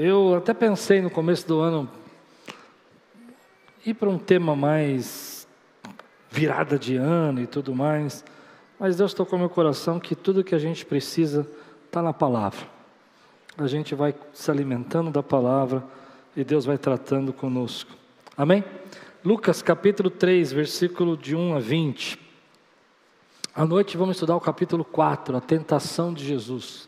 Eu até pensei no começo do ano ir para um tema mais virada de ano e tudo mais, mas Deus tocou meu coração que tudo que a gente precisa está na palavra. A gente vai se alimentando da palavra e Deus vai tratando conosco. Amém? Lucas capítulo 3, versículo de 1 a 20. À noite vamos estudar o capítulo 4, a tentação de Jesus.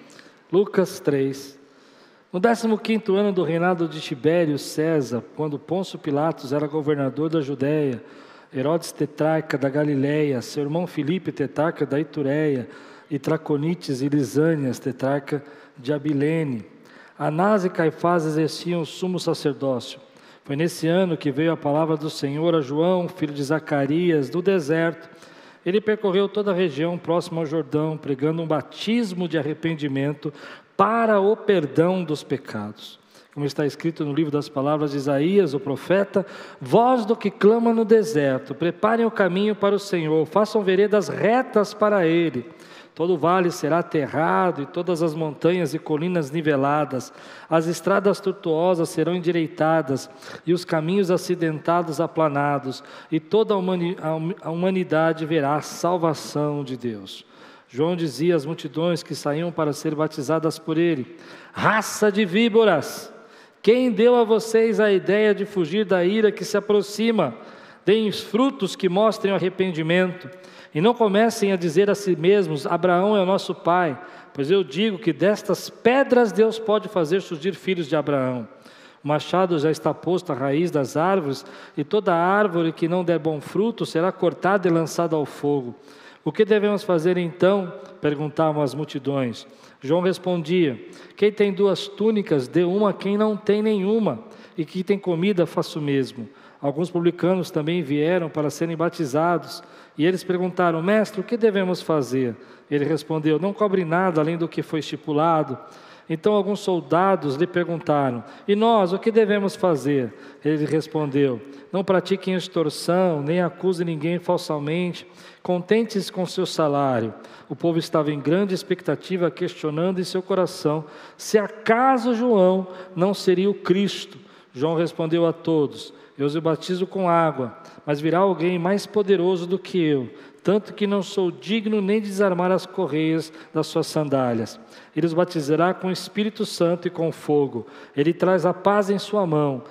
Lucas 3. No 15 ano do reinado de Tibério César, quando Pôncio Pilatos era governador da Judéia, Herodes tetrarca da Galiléia, seu irmão Filipe tetrarca da Itureia, e Traconites e Lisânias tetrarca de Abilene. Anás e Caifás exerciam o sumo sacerdócio. Foi nesse ano que veio a palavra do Senhor a João, filho de Zacarias, do deserto, ele percorreu toda a região próxima ao Jordão, pregando um batismo de arrependimento para o perdão dos pecados. Como está escrito no livro das palavras de Isaías, o profeta: Voz do que clama no deserto, preparem o caminho para o Senhor, façam veredas retas para ele. Todo vale será aterrado e todas as montanhas e colinas niveladas, as estradas tortuosas serão endireitadas e os caminhos acidentados aplanados, e toda a humanidade verá a salvação de Deus. João dizia às multidões que saíam para ser batizadas por ele: Raça de víboras, quem deu a vocês a ideia de fugir da ira que se aproxima? Deem frutos que mostrem arrependimento. E não comecem a dizer a si mesmos: Abraão é o nosso pai, pois eu digo que destas pedras Deus pode fazer surgir filhos de Abraão. O machado já está posto à raiz das árvores, e toda árvore que não der bom fruto será cortada e lançada ao fogo. O que devemos fazer então? perguntavam as multidões. João respondia: Quem tem duas túnicas, dê uma a quem não tem nenhuma, e quem tem comida, faça o mesmo. Alguns publicanos também vieram para serem batizados. E eles perguntaram: Mestre, o que devemos fazer? Ele respondeu: Não cobre nada além do que foi estipulado. Então alguns soldados lhe perguntaram: E nós, o que devemos fazer? Ele respondeu: Não pratiquem extorsão, nem acuse ninguém falsamente. Contente-se com seu salário. O povo estava em grande expectativa, questionando em seu coração se acaso João não seria o Cristo. João respondeu a todos: eu os batizo com água, mas virá alguém mais poderoso do que eu, tanto que não sou digno nem de desarmar as correias das suas sandálias. Ele os batizará com o Espírito Santo e com fogo. Ele traz a paz em sua mão,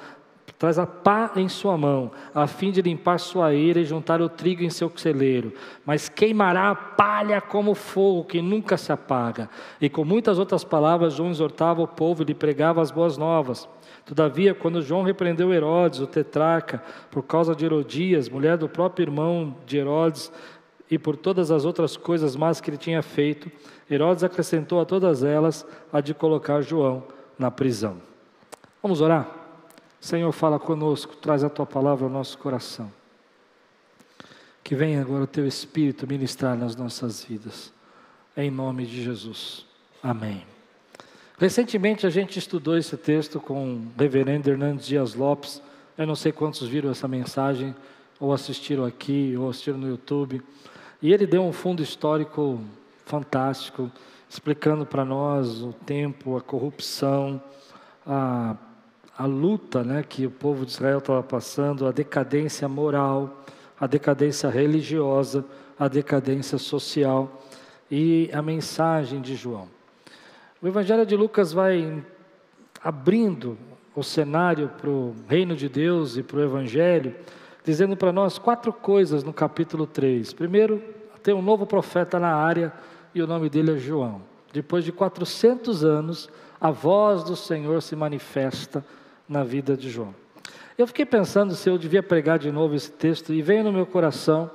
traz a pá em sua mão, a fim de limpar sua ira e juntar o trigo em seu celeiro, mas queimará a palha como fogo que nunca se apaga. E com muitas outras palavras, João exortava o povo e lhe pregava as boas novas. Todavia, quando João repreendeu Herodes, o tetrarca, por causa de Herodias, mulher do próprio irmão de Herodes, e por todas as outras coisas más que ele tinha feito, Herodes acrescentou a todas elas a de colocar João na prisão. Vamos orar? Senhor, fala conosco, traz a tua palavra ao nosso coração. Que venha agora o teu Espírito ministrar nas nossas vidas. Em nome de Jesus. Amém. Recentemente a gente estudou esse texto com o reverendo Hernandes Dias Lopes. Eu não sei quantos viram essa mensagem, ou assistiram aqui, ou assistiram no YouTube. E ele deu um fundo histórico fantástico, explicando para nós o tempo, a corrupção, a, a luta né, que o povo de Israel estava passando, a decadência moral, a decadência religiosa, a decadência social e a mensagem de João. O Evangelho de Lucas vai abrindo o cenário para o reino de Deus e para o Evangelho, dizendo para nós quatro coisas no capítulo 3. Primeiro, tem um novo profeta na área e o nome dele é João. Depois de 400 anos, a voz do Senhor se manifesta na vida de João. Eu fiquei pensando se eu devia pregar de novo esse texto e veio no meu coração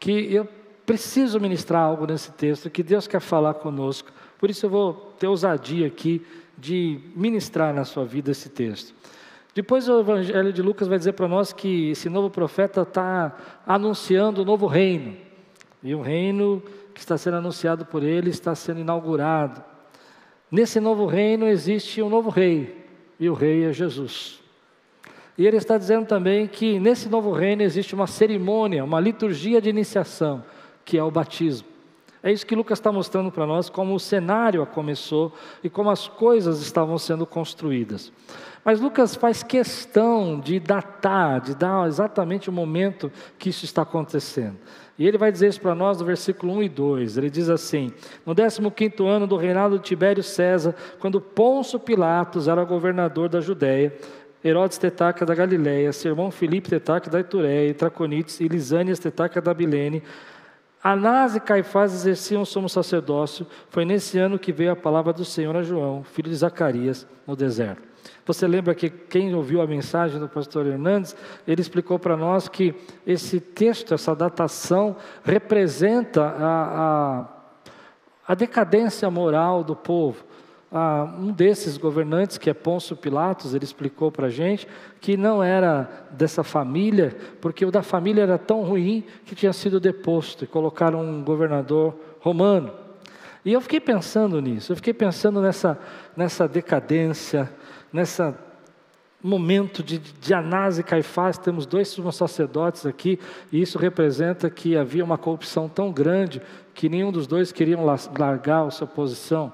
que eu preciso ministrar algo nesse texto que Deus quer falar conosco Por isso eu vou ter ousadia aqui de ministrar na sua vida esse texto. Depois o Evangelho de Lucas vai dizer para nós que esse novo profeta está anunciando um novo reino. E o reino que está sendo anunciado por ele está sendo inaugurado. Nesse novo reino existe um novo rei, e o rei é Jesus. E ele está dizendo também que nesse novo reino existe uma cerimônia, uma liturgia de iniciação, que é o batismo. É isso que Lucas está mostrando para nós, como o cenário começou e como as coisas estavam sendo construídas. Mas Lucas faz questão de datar, de dar exatamente o momento que isso está acontecendo. E ele vai dizer isso para nós no versículo 1 e 2. Ele diz assim: No 15 ano do reinado de Tibério César, quando Ponço Pilatos era governador da Judéia, Herodes Tetarca da Galiléia, seu irmão Filipe Tetarca da Itureia, Traconites e Lisânias Tetarca da Bilene, Anás e Caifás exerciam sumo sacerdócio. Foi nesse ano que veio a palavra do Senhor a João, filho de Zacarias, no deserto. Você lembra que quem ouviu a mensagem do pastor Hernandes, ele explicou para nós que esse texto, essa datação, representa a, a, a decadência moral do povo ah, um desses governantes, que é Pôncio Pilatos, ele explicou para a gente que não era dessa família, porque o da família era tão ruim que tinha sido deposto e colocaram um governador romano. E eu fiquei pensando nisso, eu fiquei pensando nessa, nessa decadência, nessa momento de, Anás e Caifás, temos dois sacerdotes aqui, e isso representa que havia uma corrupção tão grande que nenhum dos dois queriam largar a sua posição.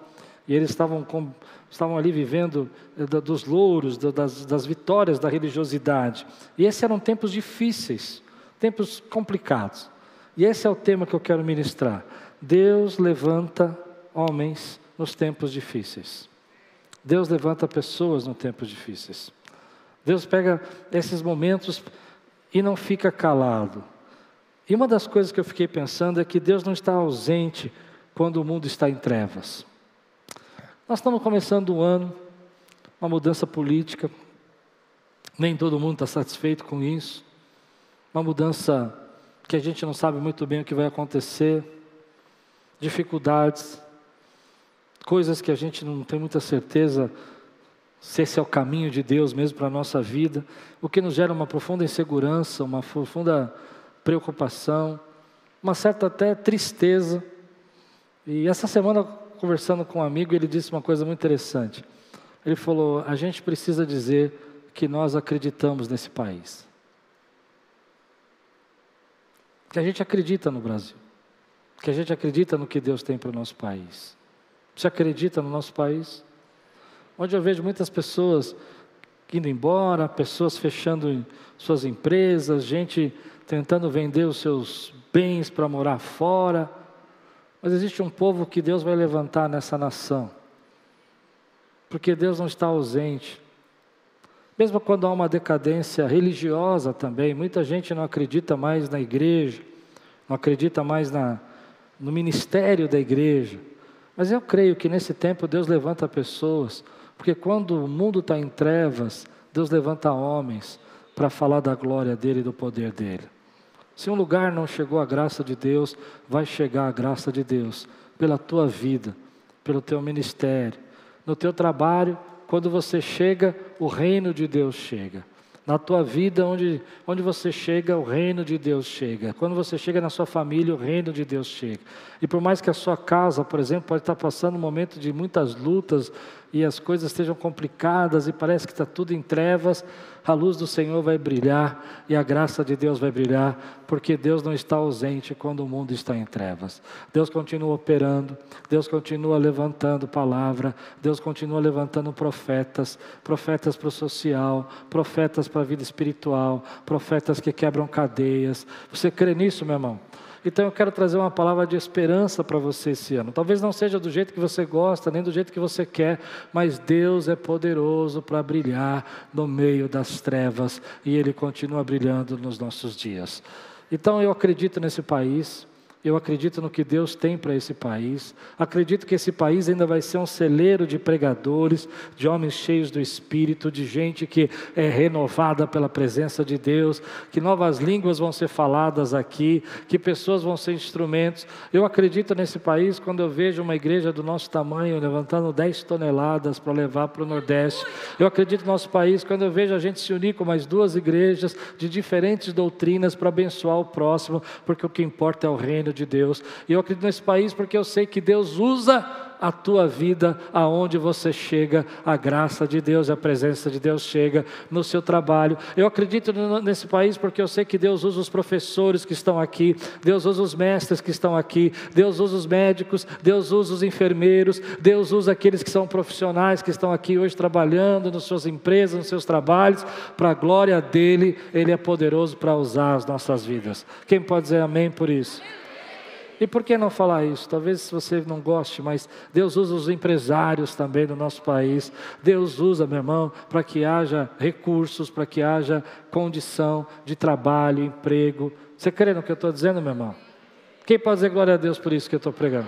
E eles estavam, com, estavam ali vivendo eh, dos louros, das, das vitórias da religiosidade. E esses eram tempos difíceis, tempos complicados. E esse é o tema que eu quero ministrar. Deus levanta homens nos tempos difíceis. Deus levanta pessoas nos tempos difíceis. Deus pega esses momentos e não fica calado. E uma das coisas que eu fiquei pensando é que Deus não está ausente quando o mundo está em trevas. Nós estamos começando um ano, uma mudança política, nem todo mundo está satisfeito com isso, uma mudança que a gente não sabe muito bem o que vai acontecer, dificuldades, coisas que a gente não tem muita certeza se esse é o caminho de Deus mesmo para a nossa vida, o que nos gera uma profunda insegurança, uma profunda preocupação, uma certa até tristeza. E essa semana conversando com um amigo, ele disse uma coisa muito interessante. Ele falou: a gente precisa dizer que nós acreditamos nesse país. Que a gente acredita no Brasil. Que a gente acredita no que Deus tem para o nosso país. Você acredita no nosso país? Onde eu vejo muitas pessoas indo embora, pessoas fechando suas empresas, gente tentando vender os seus bens para morar fora. Mas existe um povo que Deus vai levantar nessa nação, porque Deus não está ausente. Mesmo quando há uma decadência religiosa também, muita gente não acredita mais na igreja, não acredita mais na, no ministério da igreja. Mas eu creio que nesse tempo Deus levanta pessoas, porque quando o mundo está em trevas, Deus levanta homens para falar da glória dele e do poder dele. Se um lugar não chegou a graça de Deus, vai chegar a graça de Deus pela tua vida, pelo teu ministério, no teu trabalho. Quando você chega, o reino de Deus chega. Na tua vida, onde, onde você chega, o reino de Deus chega. Quando você chega na sua família, o reino de Deus chega. E por mais que a sua casa, por exemplo, pode estar passando um momento de muitas lutas, e as coisas estejam complicadas e parece que está tudo em trevas, a luz do Senhor vai brilhar e a graça de Deus vai brilhar, porque Deus não está ausente quando o mundo está em trevas. Deus continua operando, Deus continua levantando palavra, Deus continua levantando profetas, profetas para o social, profetas para a vida espiritual, profetas que quebram cadeias. Você crê nisso, meu irmão? Então eu quero trazer uma palavra de esperança para você esse ano. Talvez não seja do jeito que você gosta, nem do jeito que você quer, mas Deus é poderoso para brilhar no meio das trevas e Ele continua brilhando nos nossos dias. Então eu acredito nesse país, Eu acredito no que Deus tem para esse país. Acredito que esse país ainda vai ser um celeiro de pregadores, de homens cheios do Espírito, de gente que é renovada pela presença de Deus, que novas línguas vão ser faladas aqui, que pessoas vão ser instrumentos. Eu acredito nesse país quando eu vejo uma igreja do nosso tamanho levantando 10 toneladas para levar para o Nordeste. Eu acredito no nosso país quando eu vejo a gente se unir com mais duas igrejas de diferentes doutrinas para abençoar o próximo, porque o que importa é o reino reino de Deus. E eu acredito nesse país porque eu sei que Deus usa a tua vida aonde você chega, a graça de Deus, a presença de Deus chega no seu trabalho. Eu acredito nesse país porque eu sei que Deus usa os professores que estão aqui, Deus usa os mestres que estão aqui, Deus usa os médicos, Deus usa os enfermeiros, Deus usa aqueles que são profissionais que estão aqui hoje trabalhando nas suas empresas, nos seus trabalhos, para a glória dele, ele é poderoso para usar as nossas vidas. Quem pode dizer amém por isso? E por que não falar isso? Talvez você não goste, mas Deus usa os empresários também no nosso país. Deus usa, meu irmão, para que haja recursos, para que haja condição de trabalho, emprego. Você crê no que eu estou dizendo, meu irmão? Quem pode dizer glória a Deus por isso que eu estou pregando?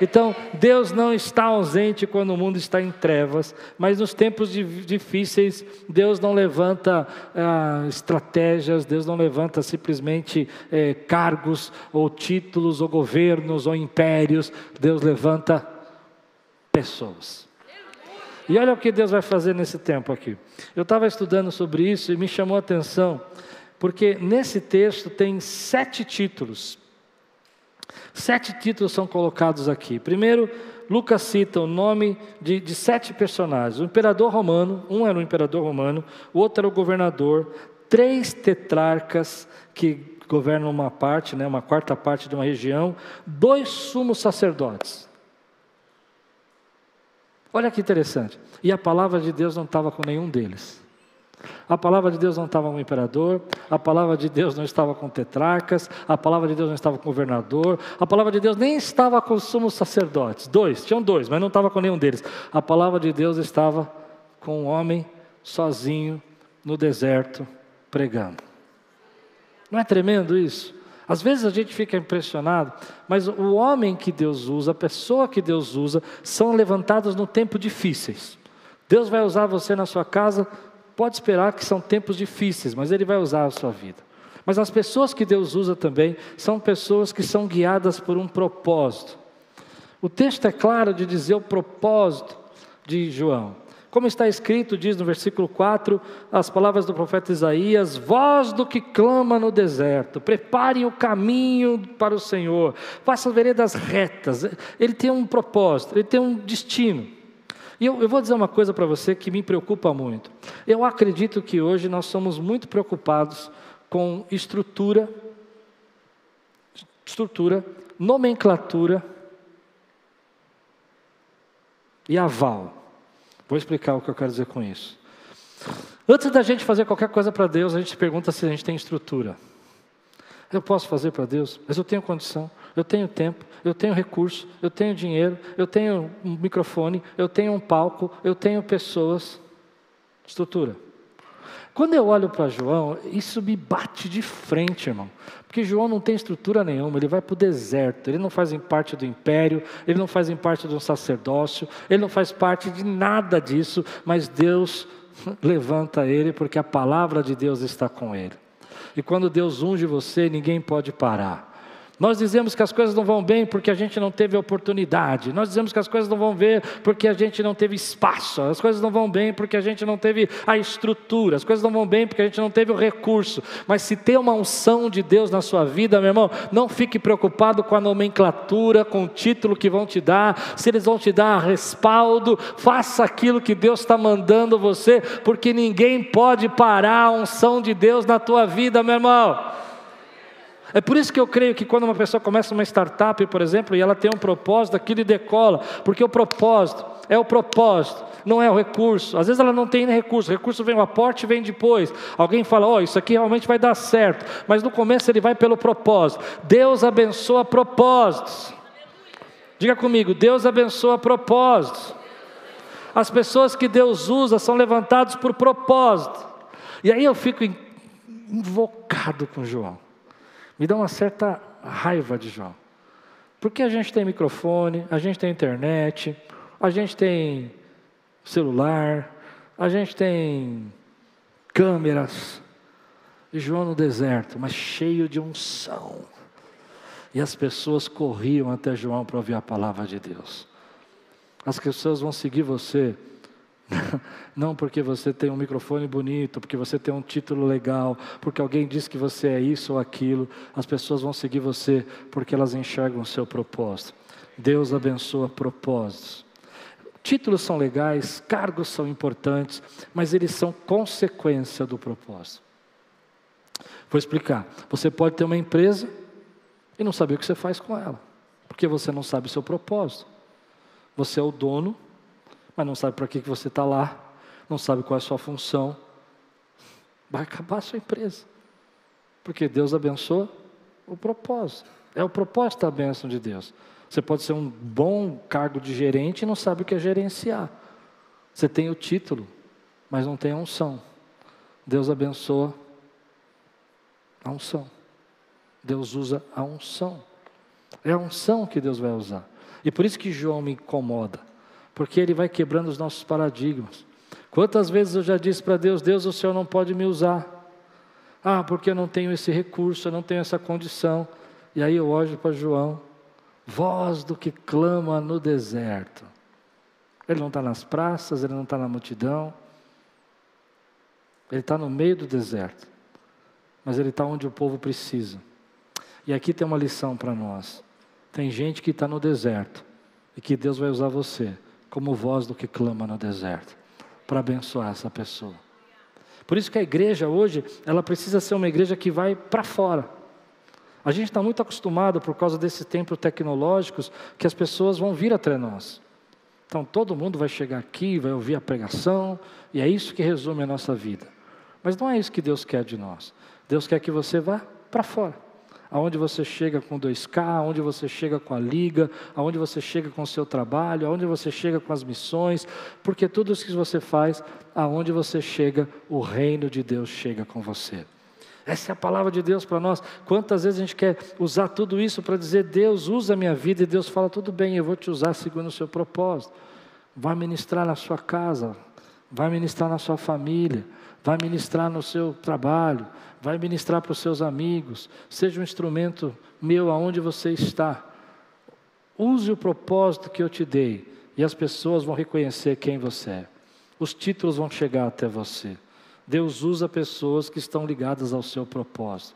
Então, Deus não está ausente quando o mundo está em trevas, mas nos tempos difíceis, Deus não levanta ah, estratégias, Deus não levanta simplesmente eh, cargos, ou títulos, ou governos, ou impérios, Deus levanta pessoas. E olha o que Deus vai fazer nesse tempo aqui. Eu estava estudando sobre isso e me chamou a atenção, porque nesse texto tem sete títulos Sete títulos são colocados aqui. Primeiro, Lucas cita o nome de, de, sete personagens: o imperador romano, um era o imperador romano, o outro era o governador, três tetrarcas que governam uma parte, né, uma quarta parte de uma região, dois sumos sacerdotes. Olha que interessante. E a palavra de Deus não estava com nenhum deles. A palavra de Deus não estava com o imperador, a palavra de Deus não estava com tetrarcas, a palavra de Deus não estava com o governador, a palavra de Deus nem estava com os sumos sacerdotes. Dois, tinham dois, mas não estava com nenhum deles. A palavra de Deus estava com um homem sozinho no deserto pregando. Não é tremendo isso? Às vezes a gente fica impressionado, mas o homem que Deus usa, a pessoa que Deus usa, são levantados no tempo difíceis. Deus vai usar você na sua casa Pode esperar que são tempos difíceis, mas Ele vai usar a sua vida. Mas as pessoas que Deus usa também são pessoas que são guiadas por um propósito. O texto é claro de dizer o propósito de João. Como está escrito, diz no versículo 4, as palavras do profeta Isaías: Voz do que clama no deserto, preparem o caminho para o Senhor, façam veredas retas. Ele tem um propósito, ele tem um destino. E eu, eu vou dizer uma coisa para você que me preocupa muito. Eu acredito que hoje nós somos muito preocupados com estrutura, estrutura, nomenclatura e aval. Vou explicar o que eu quero dizer com isso. Antes da gente fazer qualquer coisa para Deus, a gente pergunta se a gente tem estrutura. Eu posso fazer para Deus, mas eu tenho condição eu tenho tempo, eu tenho recurso, eu tenho dinheiro, eu tenho um microfone, eu tenho um palco, eu tenho pessoas. Estrutura. Quando eu olho para João, isso me bate de frente, irmão. Porque João não tem estrutura nenhuma, ele vai para o deserto, ele não faz parte do império, ele não faz parte de um sacerdócio, ele não faz parte de nada disso, mas Deus levanta ele porque a palavra de Deus está com ele. E quando Deus unge você, ninguém pode parar. Nós dizemos que as coisas não vão bem porque a gente não teve oportunidade. Nós dizemos que as coisas não vão bem porque a gente não teve espaço. As coisas não vão bem porque a gente não teve a estrutura. As coisas não vão bem porque a gente não teve o recurso. Mas se tem uma unção de Deus na sua vida, meu irmão, não fique preocupado com a nomenclatura, com o título que vão te dar, se eles vão te dar respaldo. Faça aquilo que Deus está mandando você, porque ninguém pode parar a unção de Deus na tua vida, meu irmão. É por isso que eu creio que quando uma pessoa começa uma startup, por exemplo, e ela tem um propósito, aquilo decola, porque o propósito é o propósito, não é o recurso. Às vezes ela não tem recurso, o recurso vem o aporte vem depois. Alguém fala, ó, oh, isso aqui realmente vai dar certo, mas no começo ele vai pelo propósito. Deus abençoa propósitos. Diga comigo, Deus abençoa propósitos. As pessoas que Deus usa são levantadas por propósito. E aí eu fico invocado com João. Me dá uma certa raiva de João. Porque a gente tem microfone, a gente tem internet, a gente tem celular, a gente tem câmeras. E João no deserto, mas cheio de unção. E as pessoas corriam até João para ouvir a palavra de Deus. As pessoas vão seguir você não porque você tem um microfone bonito, porque você tem um título legal, porque alguém diz que você é isso ou aquilo. As pessoas vão seguir você porque elas enxergam o seu propósito. Deus abençoa propósitos. Títulos são legais, cargos são importantes, mas eles são consequência do propósito. Vou explicar. Você pode ter uma empresa e não saber o que você faz com ela, porque você não sabe o seu propósito. Você é o dono, mas não sabe para que, que você está lá, não sabe qual é a sua função. Vai acabar a sua empresa, porque Deus abençoa o propósito. É o propósito da bênção de Deus. Você pode ser um bom cargo de gerente e não sabe o que é gerenciar. Você tem o título, mas não tem a unção. Deus abençoa a unção. Deus usa a unção. É a unção que Deus vai usar. E por isso que João me incomoda, porque ele vai quebrando os nossos paradigmas. Quantas vezes eu já disse para Deus: Deus, o Senhor não pode me usar. Ah, porque eu não tenho esse recurso, eu não tenho essa condição. E aí eu olho para João, voz do que clama no deserto. Ele não está nas praças, ele não está na multidão, ele está no meio do deserto, mas ele está onde o povo precisa. E aqui tem uma lição para nós. Tem gente que está no deserto e que Deus vai usar você como voz do que clama no deserto para abençoar essa pessoa. Por isso que a igreja hoje, ela precisa ser uma igreja que vai para fora. A gente está muito acostumado por causa desses tempos tecnológicos que as pessoas vão vir até nós. Então todo mundo vai chegar aqui, vai ouvir a pregação, e é isso que resume a nossa vida. Mas não é isso que Deus quer de nós. Deus quer que você vá para fora. Aonde você chega com 2K, aonde você chega com a liga, aonde você chega com o seu trabalho, aonde você chega com as missões, porque tudo isso que você faz, aonde você chega, o reino de Deus chega com você. Essa é a palavra de Deus para nós. Quantas vezes a gente quer usar tudo isso para dizer, Deus usa a minha vida, e Deus fala, tudo bem, eu vou te usar segundo o seu propósito. Vai ministrar na sua casa, vai ministrar na sua família, vai ministrar no seu trabalho, vai ministrar para os seus amigos. Seja um instrumento meu aonde você está. Use o propósito que eu te dei, e as pessoas vão reconhecer quem você é. Os títulos vão chegar até você. Deus usa pessoas que estão ligadas ao seu propósito.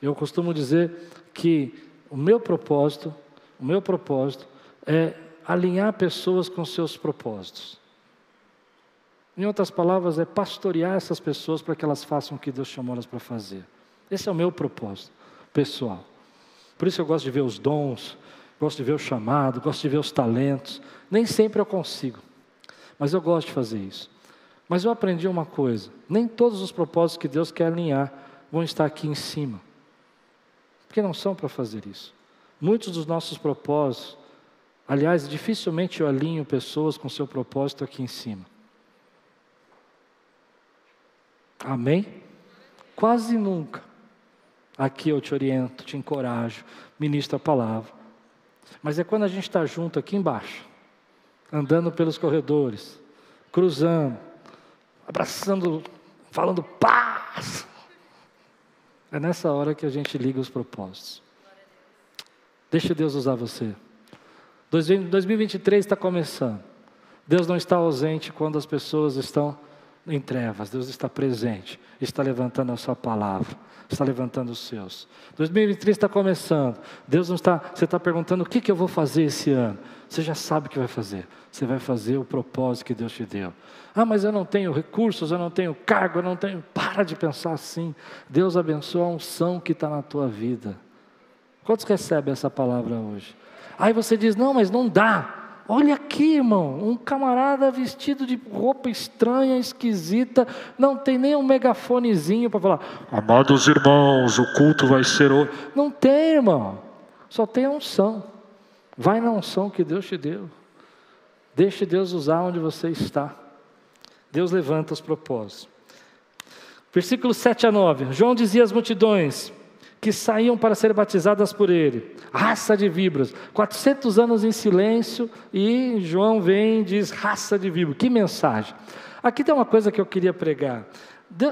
Eu costumo dizer que o meu propósito, o meu propósito é alinhar pessoas com seus propósitos. Em outras palavras, é pastorear essas pessoas para que elas façam o que Deus chamou elas para fazer. Esse é o meu propósito pessoal. Por isso eu gosto de ver os dons, gosto de ver o chamado, gosto de ver os talentos. Nem sempre eu consigo, mas eu gosto de fazer isso. Mas eu aprendi uma coisa: nem todos os propósitos que Deus quer alinhar vão estar aqui em cima, porque não são para fazer isso. Muitos dos nossos propósitos, aliás, dificilmente eu alinho pessoas com seu propósito aqui em cima. Amém? Quase nunca. Aqui eu te oriento, te encorajo, ministro a palavra. Mas é quando a gente está junto aqui embaixo, andando pelos corredores, cruzando, abraçando, falando paz. É nessa hora que a gente liga os propósitos. Deixa Deus usar você. 2023 está começando. Deus não está ausente quando as pessoas estão em trevas. Deus está presente, está levantando a sua palavra, está levantando os seus. 2023 está começando. Deus não está. Você está perguntando o que, que eu vou fazer esse ano. Você já sabe o que vai fazer. Você vai fazer o propósito que Deus te deu. Ah, mas eu não tenho recursos, eu não tenho cargo, eu não tenho. Para de pensar assim. Deus abençoa a unção que está na tua vida. Quantos recebem essa palavra hoje? Aí você diz: não, mas não dá. Olha aqui, irmão, um camarada vestido de roupa estranha, esquisita, não tem nem um megafonezinho para falar: Amados irmãos, o culto vai ser hoje. Não tem, irmão, só tem a unção. Vai na unção que Deus te deu. Deixe Deus usar onde você está. Deus levanta os propósitos. Versículos 7 a 9. João dizia às multidões: que saíam para ser batizadas por ele. Raça de víboras. 400 anos em silêncio e João vem e diz: raça de víboras. Que mensagem. Aqui tem uma coisa que eu queria pregar.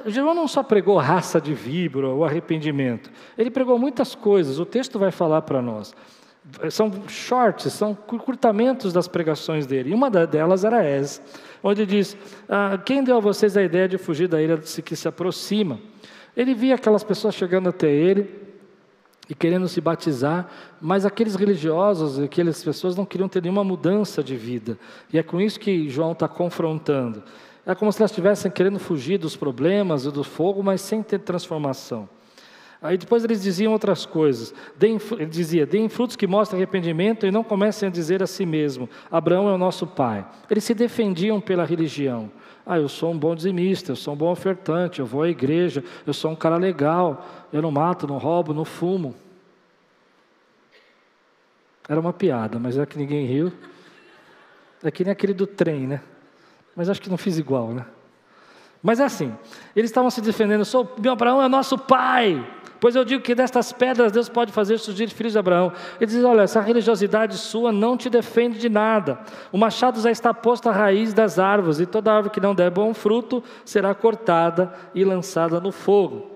João não só pregou raça de víbora ou arrependimento, ele pregou muitas coisas, o texto vai falar para nós. São shorts, são curtamentos das pregações dele. E uma delas era essa, onde diz: ah, Quem deu a vocês a ideia de fugir da ira que se aproxima? Ele via aquelas pessoas chegando até ele e querendo se batizar, mas aqueles religiosos, aquelas pessoas não queriam ter nenhuma mudança de vida. E é com isso que João está confrontando. É como se elas estivessem querendo fugir dos problemas e do fogo, mas sem ter transformação. Aí depois eles diziam outras coisas. Deem, ele dizia: deem frutos que mostrem arrependimento e não comecem a dizer a si mesmo: Abraão é o nosso pai. Eles se defendiam pela religião. Ah, eu sou um bom dizimista, eu sou um bom ofertante, eu vou à igreja, eu sou um cara legal, eu não mato, não roubo, não fumo. Era uma piada, mas é que ninguém riu. É que nem aquele do trem, né? Mas acho que não fiz igual, né? Mas é assim, eles estavam se defendendo, sou, meu Abraão é nosso pai, pois eu digo que destas pedras Deus pode fazer surgir filhos de Abraão. Ele diz: olha, essa religiosidade sua não te defende de nada. O machado já está posto à raiz das árvores, e toda árvore que não der bom fruto será cortada e lançada no fogo.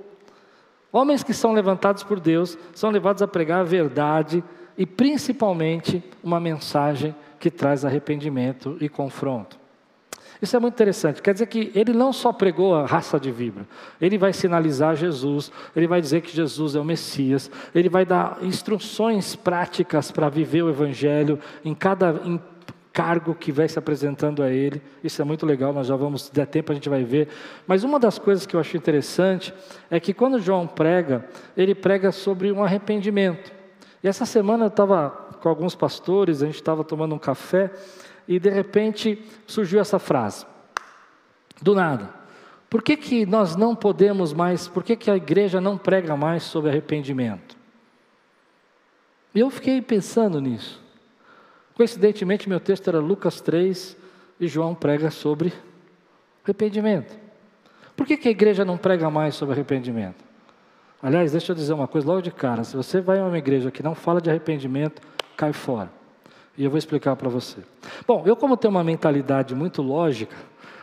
Homens que são levantados por Deus são levados a pregar a verdade e principalmente uma mensagem que traz arrependimento e confronto. Isso é muito interessante. Quer dizer que ele não só pregou a raça de víbora, ele vai sinalizar Jesus, ele vai dizer que Jesus é o Messias, ele vai dar instruções práticas para viver o Evangelho em cada cargo que vai se apresentando a ele. Isso é muito legal, nós já vamos, se der tempo a gente vai ver. Mas uma das coisas que eu acho interessante é que quando João prega, ele prega sobre um arrependimento. E essa semana eu estava com alguns pastores, a gente estava tomando um café e de repente surgiu essa frase, do nada. Por que, que nós não podemos mais, por que, que a igreja não prega mais sobre arrependimento? E eu fiquei pensando nisso. Coincidentemente, meu texto era Lucas 3 e João prega sobre arrependimento. Por que, que a igreja não prega mais sobre arrependimento? Aliás, deixa eu dizer uma coisa logo de cara: se você vai a uma igreja que não fala de arrependimento, cai fora. E eu vou explicar para você. Bom, eu, como tenho uma mentalidade muito lógica,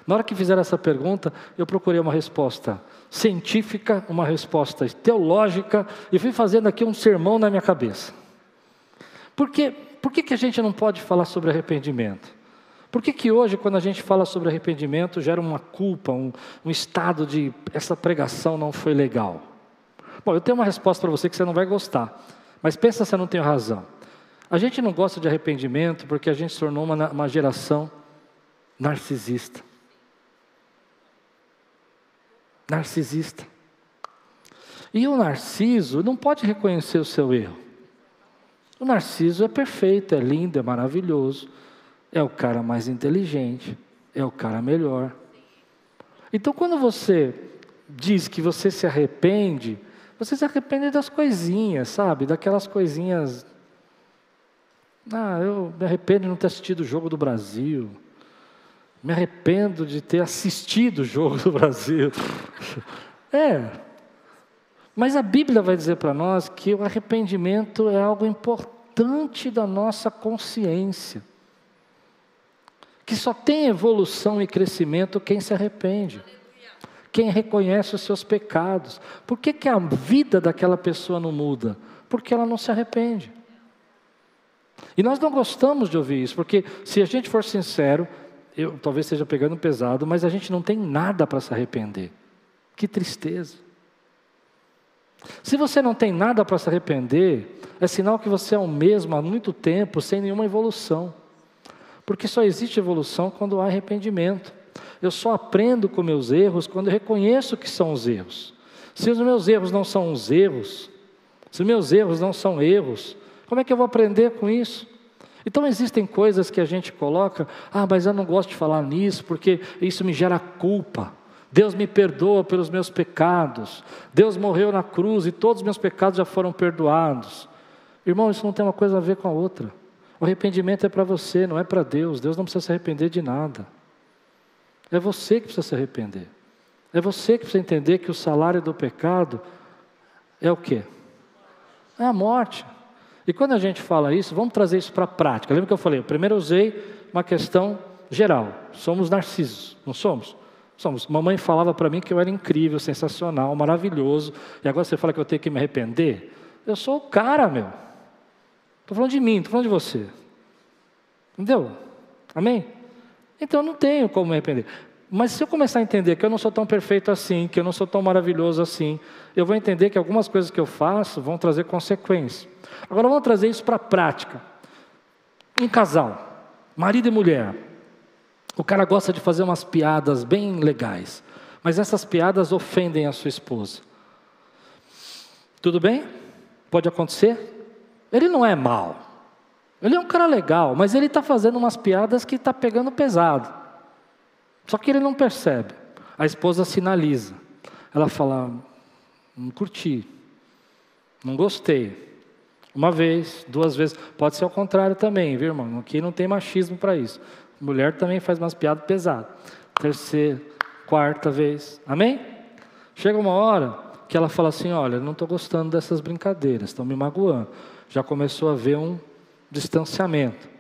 na hora que fizeram essa pergunta, eu procurei uma resposta científica, uma resposta teológica, e fui fazendo aqui um sermão na minha cabeça. Por, quê? Por que, que a gente não pode falar sobre arrependimento? Por que, que hoje, quando a gente fala sobre arrependimento, gera uma culpa, um, um estado de essa pregação não foi legal? Bom, eu tenho uma resposta para você que você não vai gostar, mas pensa se eu não tenho razão. A gente não gosta de arrependimento porque a gente se tornou uma, uma geração narcisista. Narcisista. E o narciso não pode reconhecer o seu erro. O narciso é perfeito, é lindo, é maravilhoso, é o cara mais inteligente, é o cara melhor. Então, quando você diz que você se arrepende, você se arrepende das coisinhas, sabe? Daquelas coisinhas ah, eu me arrependo de não ter assistido o jogo do Brasil. Me arrependo de ter assistido o jogo do Brasil. É. Mas a Bíblia vai dizer para nós que o arrependimento é algo importante da nossa consciência. Que só tem evolução e crescimento quem se arrepende. Quem reconhece os seus pecados. Por que, que a vida daquela pessoa não muda? Porque ela não se arrepende. E nós não gostamos de ouvir isso, porque se a gente for sincero, eu talvez esteja pegando pesado, mas a gente não tem nada para se arrepender. Que tristeza. Se você não tem nada para se arrepender, é sinal que você é o mesmo há muito tempo, sem nenhuma evolução. Porque só existe evolução quando há arrependimento. Eu só aprendo com meus erros quando eu reconheço que são os erros. Se os meus erros não são os erros, se os meus erros não são erros, como é que eu vou aprender com isso? Então existem coisas que a gente coloca, ah, mas eu não gosto de falar nisso porque isso me gera culpa. Deus me perdoa pelos meus pecados. Deus morreu na cruz e todos os meus pecados já foram perdoados. Irmão, isso não tem uma coisa a ver com a outra. O arrependimento é para você, não é para Deus. Deus não precisa se arrepender de nada. É você que precisa se arrepender. É você que precisa entender que o salário do pecado é o quê? É a morte. E quando a gente fala isso, vamos trazer isso para a prática. Lembra que eu falei? Eu primeiro usei uma questão geral. Somos narcisos, não somos? Somos. Mamãe falava para mim que eu era incrível, sensacional, maravilhoso. E agora você fala que eu tenho que me arrepender? Eu sou o cara, meu. Estou falando de mim, estou falando de você. Entendeu? Amém? Então eu não tenho como me arrepender. Mas se eu começar a entender que eu não sou tão perfeito assim, que eu não sou tão maravilhoso assim, eu vou entender que algumas coisas que eu faço vão trazer consequências. Agora vamos trazer isso para a prática. Um casal, marido e mulher. O cara gosta de fazer umas piadas bem legais, mas essas piadas ofendem a sua esposa. Tudo bem? Pode acontecer? Ele não é mal. Ele é um cara legal, mas ele está fazendo umas piadas que está pegando pesado. Só que ele não percebe. A esposa sinaliza. Ela fala: Não curti, não gostei. Uma vez, duas vezes. Pode ser ao contrário também, viu, irmão? Aqui não tem machismo para isso. Mulher também faz umas piadas pesadas. Terceira, quarta vez. Amém? Chega uma hora que ela fala assim: Olha, não estou gostando dessas brincadeiras, estão me magoando. Já começou a haver um distanciamento.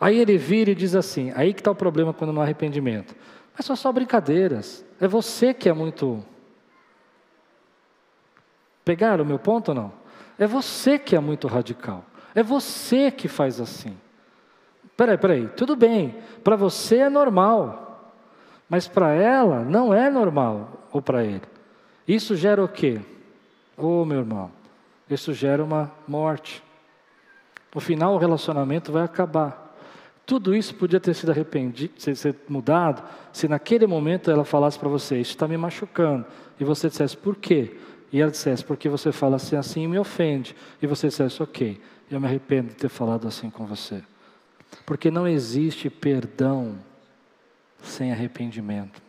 Aí ele vira e diz assim: aí que está o problema quando não há arrependimento. Mas são só brincadeiras. É você que é muito. Pegaram o meu ponto ou não? É você que é muito radical. É você que faz assim. Peraí, peraí, tudo bem. Para você é normal. Mas para ela não é normal. Ou para ele. Isso gera o quê? Ô oh, meu irmão, isso gera uma morte. No final o relacionamento vai acabar. Tudo isso podia ter sido arrependido, ser, mudado, se naquele momento ela falasse para você, isso está me machucando, e você dissesse, por quê? E ela dissesse, porque você fala assim, assim me ofende. E você dissesse, ok, eu me arrependo de ter falado assim com você. Porque não existe perdão sem arrependimento.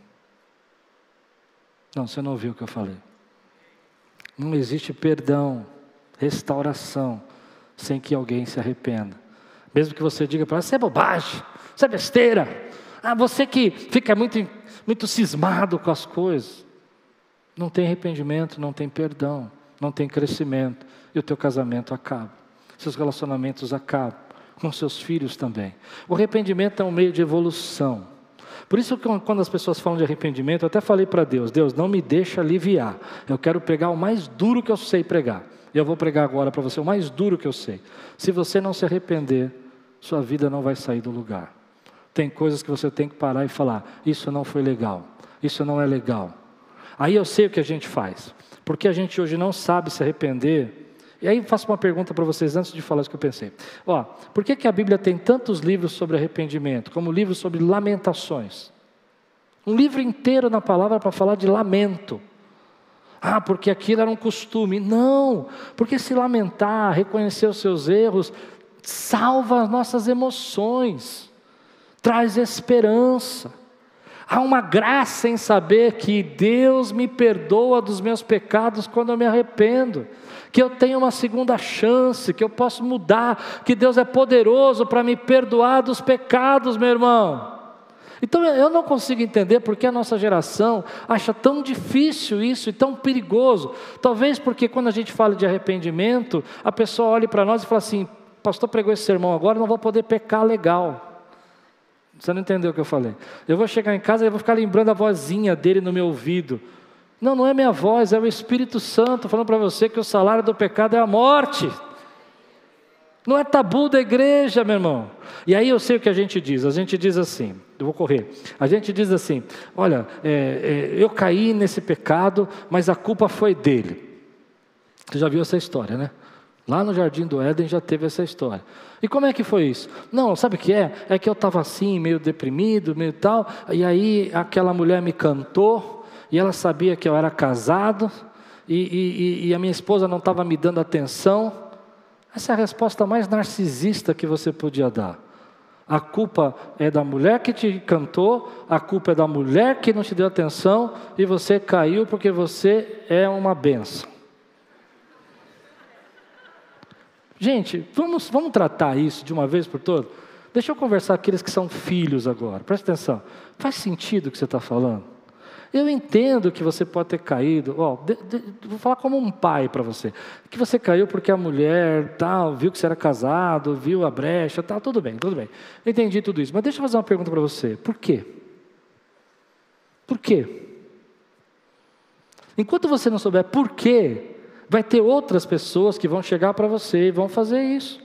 Não, você não ouviu o que eu falei. Não existe perdão, restauração, sem que alguém se arrependa. Mesmo que você diga para ela, isso é bobagem, isso é besteira. Ah, você que fica muito, muito cismado com as coisas. Não tem arrependimento, não tem perdão, não tem crescimento. E o teu casamento acaba. Seus relacionamentos acabam. Com seus filhos também. O arrependimento é um meio de evolução. Por isso que quando as pessoas falam de arrependimento, eu até falei para Deus, Deus, não me deixa aliviar. Eu quero pregar o mais duro que eu sei pregar. E eu vou pregar agora para você o mais duro que eu sei. Se você não se arrepender, sua vida não vai sair do lugar. Tem coisas que você tem que parar e falar: isso não foi legal, isso não é legal. Aí eu sei o que a gente faz, porque a gente hoje não sabe se arrepender. E aí faço uma pergunta para vocês antes de falar o que eu pensei. Ó, por que, que a Bíblia tem tantos livros sobre arrependimento, como livros sobre lamentações? Um livro inteiro na palavra para falar de lamento. Ah, porque aquilo era um costume. Não, porque se lamentar, reconhecer os seus erros, salva as nossas emoções, traz esperança. Há uma graça em saber que Deus me perdoa dos meus pecados quando eu me arrependo, que eu tenho uma segunda chance, que eu posso mudar, que Deus é poderoso para me perdoar dos pecados, meu irmão. Então eu não consigo entender porque a nossa geração acha tão difícil isso e tão perigoso. Talvez porque quando a gente fala de arrependimento, a pessoa olhe para nós e fala assim: pastor pregou esse sermão agora, não vou poder pecar legal. Você não entendeu o que eu falei? Eu vou chegar em casa e vou ficar lembrando a vozinha dele no meu ouvido. Não, não é minha voz, é o Espírito Santo falando para você que o salário do pecado é a morte. Não é tabu da igreja, meu irmão. E aí eu sei o que a gente diz. A gente diz assim, eu vou correr. A gente diz assim: olha, é, é, eu caí nesse pecado, mas a culpa foi dele. Você já viu essa história, né? Lá no Jardim do Éden já teve essa história. E como é que foi isso? Não, sabe o que é? É que eu estava assim, meio deprimido, meio tal, e aí aquela mulher me cantou, e ela sabia que eu era casado, e, e, e a minha esposa não estava me dando atenção. Essa é a resposta mais narcisista que você podia dar. A culpa é da mulher que te cantou, a culpa é da mulher que não te deu atenção, e você caiu porque você é uma benção. Gente, vamos, vamos tratar isso de uma vez por todas? Deixa eu conversar com aqueles que são filhos agora, presta atenção. Faz sentido o que você está falando? Eu entendo que você pode ter caído, de, de, vou falar como um pai para você, que você caiu porque a mulher tal, viu que você era casado, viu a brecha, tal, tudo bem, tudo bem. Entendi tudo isso, mas deixa eu fazer uma pergunta para você: por quê? Por quê? Enquanto você não souber por quê, vai ter outras pessoas que vão chegar para você e vão fazer isso.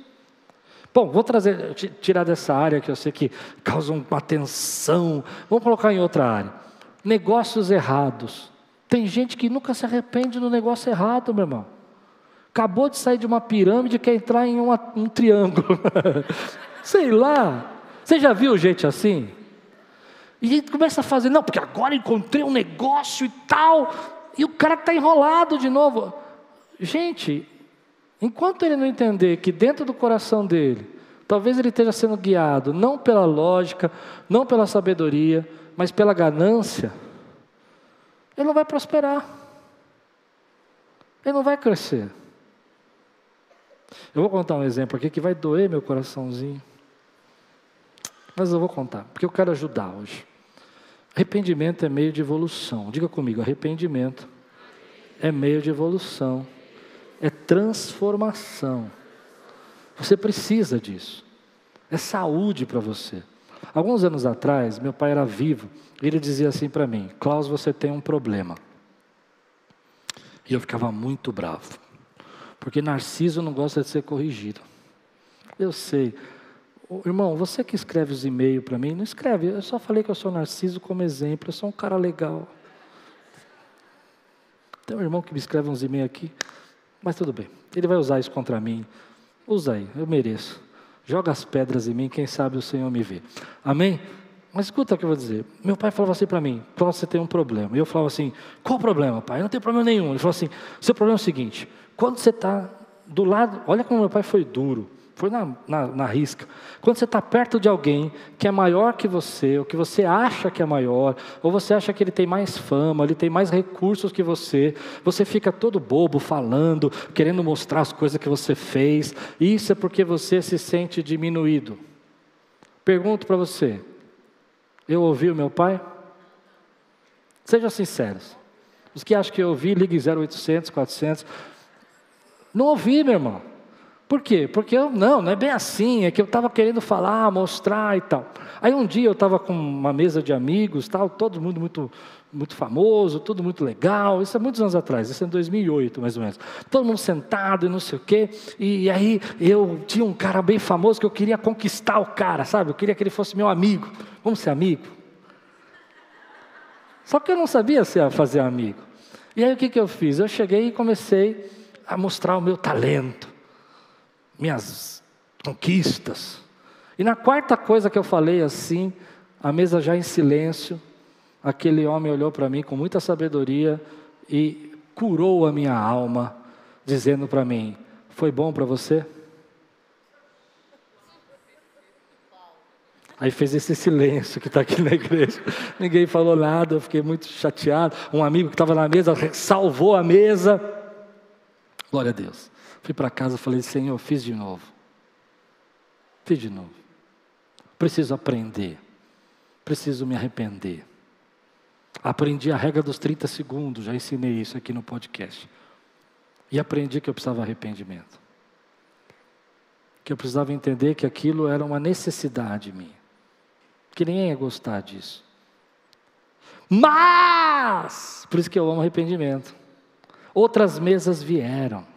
Bom, vou trazer, tirar dessa área que eu sei que causa uma tensão, vamos colocar em outra área negócios errados. Tem gente que nunca se arrepende do negócio errado, meu irmão. Acabou de sair de uma pirâmide e quer entrar em uma, um triângulo. Sei lá. Você já viu gente assim? E a gente começa a fazer, não, porque agora encontrei um negócio e tal. E o cara está enrolado de novo. Gente, enquanto ele não entender que dentro do coração dele, talvez ele esteja sendo guiado não pela lógica, não pela sabedoria, mas pela ganância, ele não vai prosperar. Ele não vai crescer. Eu vou contar um exemplo aqui que vai doer meu coraçãozinho. Mas eu vou contar, porque eu quero ajudar hoje. Arrependimento é meio de evolução. Diga comigo, arrependimento é meio de evolução. É transformação. Você precisa disso. É saúde para você. Alguns anos atrás, meu pai era vivo, e ele dizia assim para mim: Klaus, você tem um problema. E eu ficava muito bravo, porque Narciso não gosta de ser corrigido. Eu sei. Irmão, você que escreve os e-mails para mim, não escreve. Eu só falei que eu sou Narciso como exemplo, eu sou um cara legal. Tem um irmão que me escreve uns e-mails aqui, mas tudo bem. Ele vai usar isso contra mim. Usa aí, eu mereço. Joga as pedras em mim, quem sabe o Senhor me vê. Amém? Mas escuta o que eu vou dizer. Meu pai falava assim para mim: Cláudio, você tem um problema. E eu falava assim: qual o problema, pai? Eu não tenho problema nenhum. Ele falou assim: seu problema é o seguinte: quando você está do lado, olha como meu pai foi duro foi na, na, na risca. Quando você está perto de alguém que é maior que você, ou que você acha que é maior, ou você acha que ele tem mais fama, ele tem mais recursos que você, você fica todo bobo falando, querendo mostrar as coisas que você fez. Isso é porque você se sente diminuído. Pergunto para você: eu ouvi o meu pai? Sejam sinceros. Os que acham que eu ouvi, ligue 0800, 400. Não ouvi, meu irmão. Por quê? Porque eu, não, não é bem assim, é que eu estava querendo falar, mostrar e tal. Aí um dia eu estava com uma mesa de amigos, tal, todo mundo muito, muito famoso, tudo muito legal, isso é muitos anos atrás, isso é em 2008 mais ou menos. Todo mundo sentado e não sei o quê, e aí eu tinha um cara bem famoso que eu queria conquistar o cara, sabe? Eu queria que ele fosse meu amigo, vamos ser amigo. Só que eu não sabia fazer amigo. E aí o que, que eu fiz? Eu cheguei e comecei a mostrar o meu talento minhas conquistas. E na quarta coisa que eu falei assim, a mesa já em silêncio, aquele homem olhou para mim com muita sabedoria e curou a minha alma, dizendo para mim: Foi bom para você? Aí fez esse silêncio que está aqui na igreja. Ninguém falou nada, eu fiquei muito chateado. Um amigo que estava na mesa salvou a mesa. Glória a Deus. Fui para casa e falei, Senhor, fiz de novo. Fiz de novo. Preciso aprender. Preciso me arrepender. Aprendi a regra dos 30 segundos, já ensinei isso aqui no podcast. E aprendi que eu precisava arrependimento. Que eu precisava entender que aquilo era uma necessidade minha. Que ninguém ia gostar disso. Mas, por isso que eu amo arrependimento. Outras mesas vieram.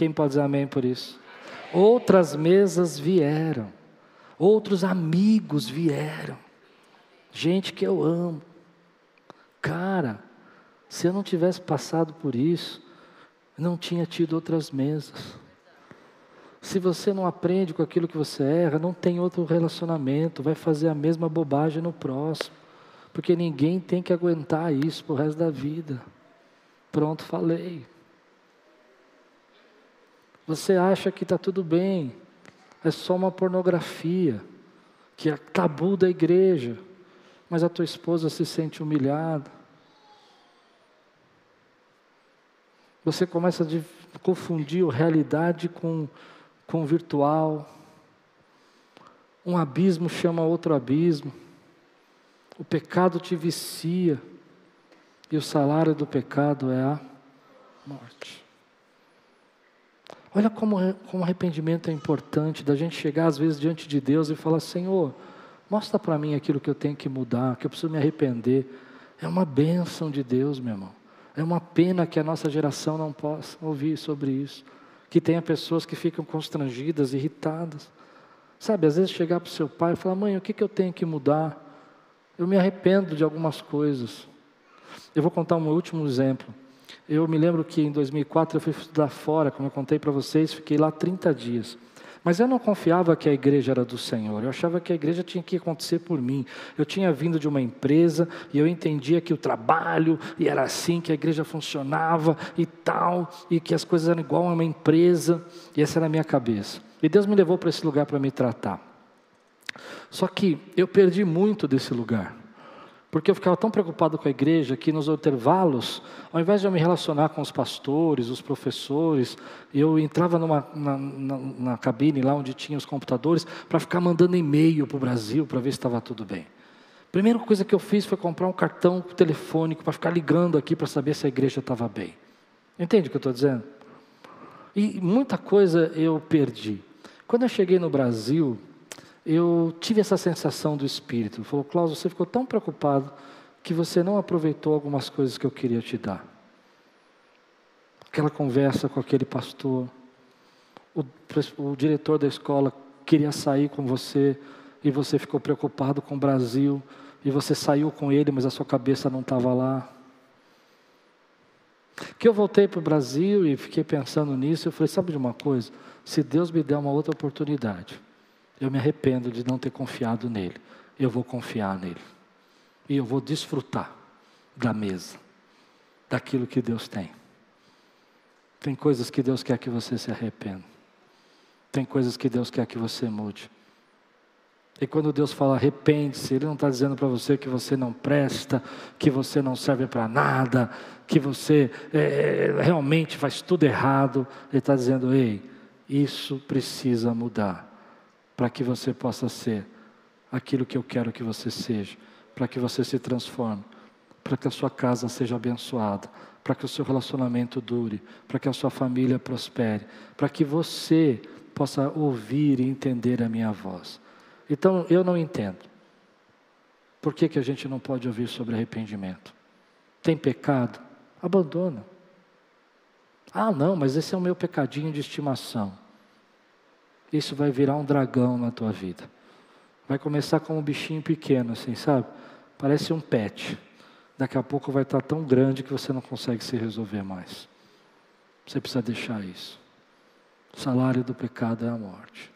Quem pode dizer amém por isso? Outras mesas vieram, outros amigos vieram, gente que eu amo. Cara, se eu não tivesse passado por isso, não tinha tido outras mesas. Se você não aprende com aquilo que você erra, não tem outro relacionamento, vai fazer a mesma bobagem no próximo, porque ninguém tem que aguentar isso pro resto da vida. Pronto, falei. Você acha que está tudo bem, é só uma pornografia, que é tabu da igreja, mas a tua esposa se sente humilhada. Você começa a confundir realidade com, com virtual. Um abismo chama outro abismo. O pecado te vicia. E o salário do pecado é a morte. Olha como, como arrependimento é importante, da gente chegar às vezes diante de Deus e falar: Senhor, mostra para mim aquilo que eu tenho que mudar, que eu preciso me arrepender. É uma bênção de Deus, meu irmão. É uma pena que a nossa geração não possa ouvir sobre isso. Que tenha pessoas que ficam constrangidas, irritadas. Sabe, às vezes chegar para o seu pai e falar: Mãe, o que, que eu tenho que mudar? Eu me arrependo de algumas coisas. Eu vou contar um último exemplo. Eu me lembro que em 2004 eu fui estudar fora, como eu contei para vocês, fiquei lá 30 dias. Mas eu não confiava que a igreja era do Senhor, eu achava que a igreja tinha que acontecer por mim. Eu tinha vindo de uma empresa e eu entendia que o trabalho, e era assim que a igreja funcionava e tal, e que as coisas eram igual a uma empresa, e essa era a minha cabeça. E Deus me levou para esse lugar para me tratar. Só que eu perdi muito desse lugar. Porque eu ficava tão preocupado com a igreja que nos intervalos, ao invés de eu me relacionar com os pastores, os professores, eu entrava numa, na, na, na cabine lá onde tinha os computadores para ficar mandando e-mail para o Brasil para ver se estava tudo bem. Primeira coisa que eu fiz foi comprar um cartão telefônico para ficar ligando aqui para saber se a igreja estava bem. Entende o que eu estou dizendo? E muita coisa eu perdi. Quando eu cheguei no Brasil, eu tive essa sensação do Espírito. Falou, Klaus, você ficou tão preocupado que você não aproveitou algumas coisas que eu queria te dar. Aquela conversa com aquele pastor, o, o diretor da escola queria sair com você e você ficou preocupado com o Brasil e você saiu com ele, mas a sua cabeça não estava lá. Que eu voltei para o Brasil e fiquei pensando nisso, eu falei, sabe de uma coisa? Se Deus me der uma outra oportunidade, eu me arrependo de não ter confiado nele. Eu vou confiar nele. E eu vou desfrutar da mesa, daquilo que Deus tem. Tem coisas que Deus quer que você se arrependa. Tem coisas que Deus quer que você mude. E quando Deus fala arrepende-se, Ele não está dizendo para você que você não presta, que você não serve para nada, que você é, realmente faz tudo errado. Ele está dizendo: ei, isso precisa mudar para que você possa ser aquilo que eu quero que você seja, para que você se transforme, para que a sua casa seja abençoada, para que o seu relacionamento dure, para que a sua família prospere, para que você possa ouvir e entender a minha voz. Então, eu não entendo. Por que, que a gente não pode ouvir sobre arrependimento? Tem pecado? Abandona. Ah, não, mas esse é o meu pecadinho de estimação isso vai virar um dragão na tua vida. Vai começar com um bichinho pequeno, assim, sabe? Parece um pet. Daqui a pouco vai estar tão grande que você não consegue se resolver mais. Você precisa deixar isso. O salário do pecado é a morte.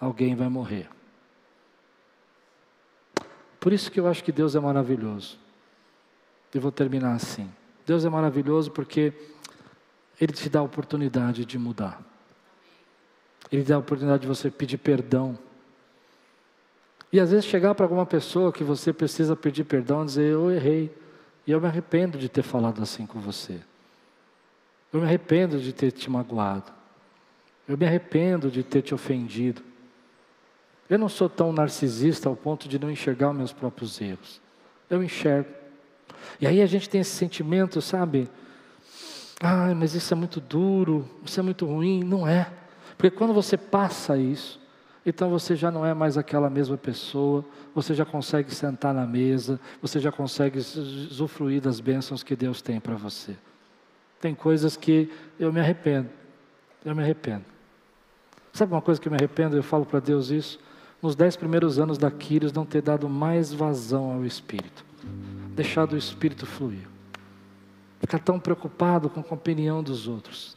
Alguém vai morrer. Por isso que eu acho que Deus é maravilhoso. E vou terminar assim. Deus é maravilhoso porque Ele te dá a oportunidade de mudar. Ele dá a oportunidade de você pedir perdão. E às vezes chegar para alguma pessoa que você precisa pedir perdão e dizer: Eu errei. E eu me arrependo de ter falado assim com você. Eu me arrependo de ter te magoado. Eu me arrependo de ter te ofendido. Eu não sou tão narcisista ao ponto de não enxergar os meus próprios erros. Eu enxergo. E aí a gente tem esse sentimento, sabe? Ah, mas isso é muito duro, isso é muito ruim. Não é. Porque quando você passa isso, então você já não é mais aquela mesma pessoa, você já consegue sentar na mesa, você já consegue usufruir das bênçãos que Deus tem para você. Tem coisas que eu me arrependo, eu me arrependo. Sabe uma coisa que eu me arrependo? Eu falo para Deus isso. Nos dez primeiros anos da Quírios, não ter dado mais vazão ao Espírito, deixado o Espírito fluir, ficar tão preocupado com a opinião dos outros.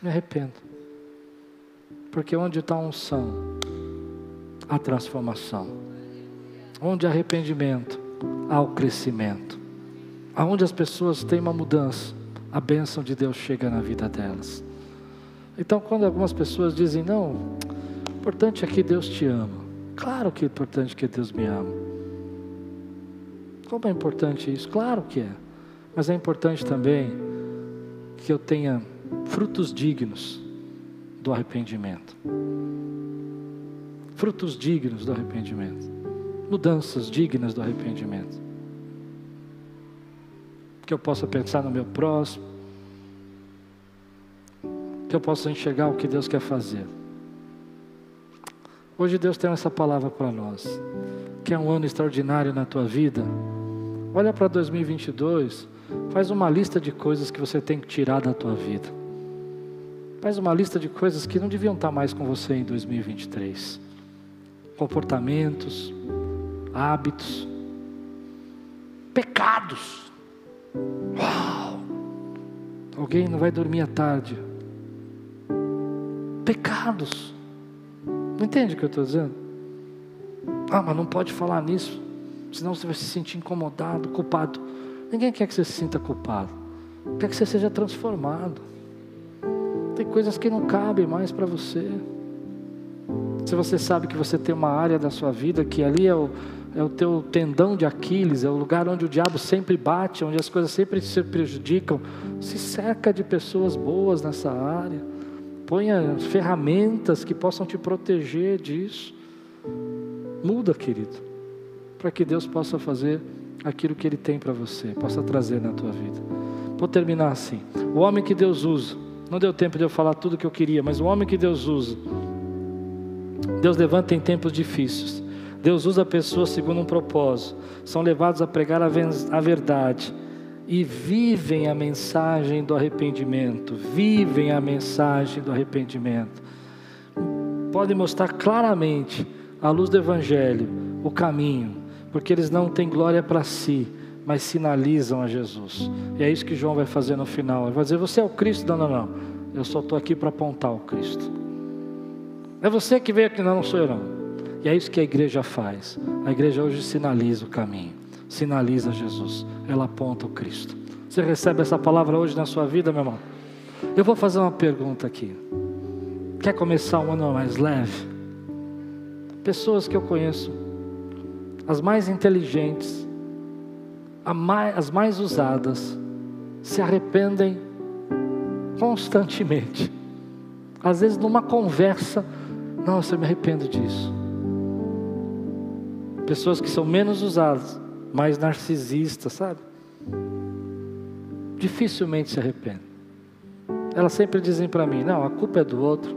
Me arrependo. Porque onde está a unção, há transformação. Onde há arrependimento, há o crescimento. Aonde as pessoas têm uma mudança, a bênção de Deus chega na vida delas. Então, quando algumas pessoas dizem, não, o importante é que Deus te ama. Claro que é importante que Deus me ama. Como é importante isso? Claro que é. Mas é importante também que eu tenha frutos dignos do arrependimento. Frutos dignos do arrependimento. mudanças dignas do arrependimento. Que eu possa pensar no meu próximo, que eu possa enxergar o que Deus quer fazer. Hoje Deus tem essa palavra para nós, que é um ano extraordinário na tua vida. Olha para 2022, faz uma lista de coisas que você tem que tirar da tua vida. Faz uma lista de coisas que não deviam estar mais com você em 2023. Comportamentos, hábitos, pecados. Uau! Alguém não vai dormir à tarde. Pecados. Não entende o que eu estou dizendo? Ah, mas não pode falar nisso, senão você vai se sentir incomodado, culpado. Ninguém quer que você se sinta culpado, quer que você seja transformado. Tem coisas que não cabem mais para você. Se você sabe que você tem uma área da sua vida que ali é o, é o teu tendão de Aquiles, é o lugar onde o diabo sempre bate, onde as coisas sempre se prejudicam, se cerca de pessoas boas nessa área. Ponha ferramentas que possam te proteger disso. Muda, querido, para que Deus possa fazer aquilo que Ele tem para você, possa trazer na tua vida. Vou terminar assim. O homem que Deus usa, não deu tempo de eu falar tudo que eu queria, mas o homem que Deus usa, Deus levanta em tempos difíceis. Deus usa pessoas segundo um propósito, são levados a pregar a verdade e vivem a mensagem do arrependimento, vivem a mensagem do arrependimento. Podem mostrar claramente, à luz do Evangelho, o caminho, porque eles não têm glória para si, mas sinalizam a Jesus. E é isso que João vai fazer no final. Ele vai dizer: Você é o Cristo? Não, não, não. Eu só estou aqui para apontar o Cristo. É você que veio aqui, não, não sou eu, não. E é isso que a igreja faz. A igreja hoje sinaliza o caminho sinaliza Jesus, ela aponta o Cristo. Você recebe essa palavra hoje na sua vida, meu irmão? Eu vou fazer uma pergunta aqui. Quer começar um ano mais leve? Pessoas que eu conheço, as mais inteligentes, as mais usadas, se arrependem constantemente. Às vezes, numa conversa, nossa, eu me arrependo disso. Pessoas que são menos usadas, mais narcisista, sabe? Dificilmente se arrepende. Elas sempre dizem para mim: não, a culpa é do outro.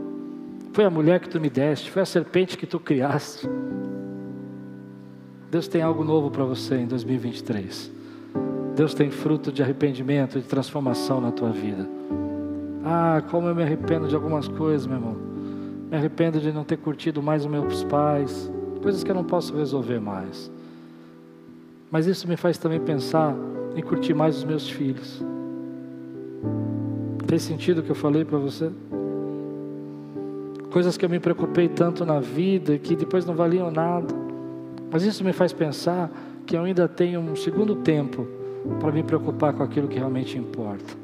Foi a mulher que tu me deste, foi a serpente que tu criaste. Deus tem algo novo para você em 2023. Deus tem fruto de arrependimento, de transformação na tua vida. Ah, como eu me arrependo de algumas coisas, meu irmão. Me arrependo de não ter curtido mais os meus pais, coisas que eu não posso resolver mais. Mas isso me faz também pensar em curtir mais os meus filhos. Fez sentido o que eu falei para você? Coisas que eu me preocupei tanto na vida que depois não valiam nada. Mas isso me faz pensar que eu ainda tenho um segundo tempo para me preocupar com aquilo que realmente importa.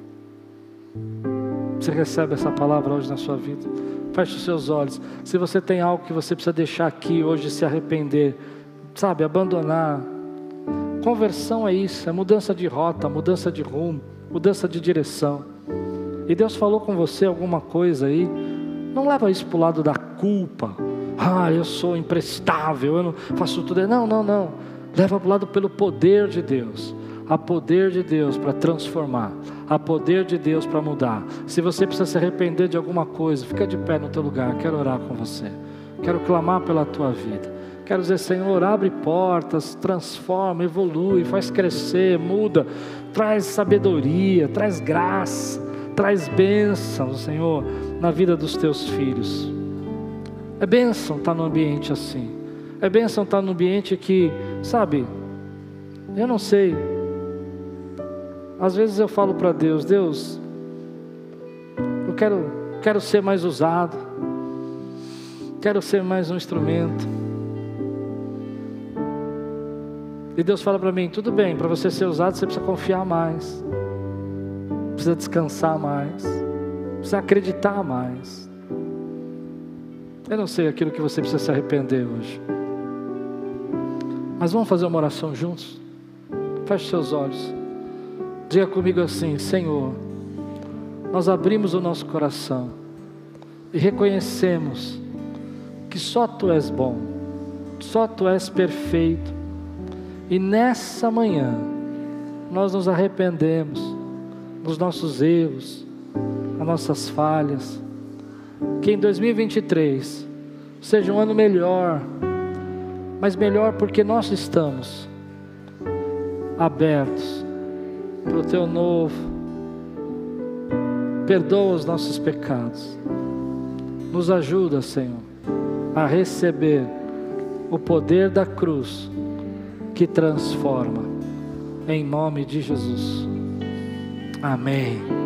Você recebe essa palavra hoje na sua vida? Feche os seus olhos. Se você tem algo que você precisa deixar aqui hoje, se arrepender, sabe, abandonar, Conversão é isso, é mudança de rota, mudança de rumo, mudança de direção. E Deus falou com você alguma coisa aí, não leva isso para o lado da culpa. Ah, eu sou imprestável, eu não faço tudo. Não, não, não. Leva para o lado pelo poder de Deus. Há poder de Deus para transformar, há poder de Deus para mudar. Se você precisa se arrepender de alguma coisa, fica de pé no teu lugar, quero orar com você. Quero clamar pela tua vida. Quero dizer, Senhor, abre portas, transforma, evolui, faz crescer, muda, traz sabedoria, traz graça, traz bênção, Senhor, na vida dos teus filhos. É bênção estar num ambiente assim. É bênção estar num ambiente que, sabe, eu não sei. Às vezes eu falo para Deus, Deus, eu quero, quero ser mais usado, quero ser mais um instrumento. E Deus fala para mim: tudo bem, para você ser usado, você precisa confiar mais, precisa descansar mais, precisa acreditar mais. Eu não sei aquilo que você precisa se arrepender hoje, mas vamos fazer uma oração juntos? Feche seus olhos, diga comigo assim: Senhor, nós abrimos o nosso coração e reconhecemos que só Tu és bom só tu és perfeito. E nessa manhã, nós nos arrependemos dos nossos erros, das nossas falhas. Que em 2023 seja um ano melhor, mas melhor porque nós estamos abertos para o teu novo. Perdoa os nossos pecados. Nos ajuda, Senhor, a receber o poder da cruz que transforma. Em nome de Jesus. Amém.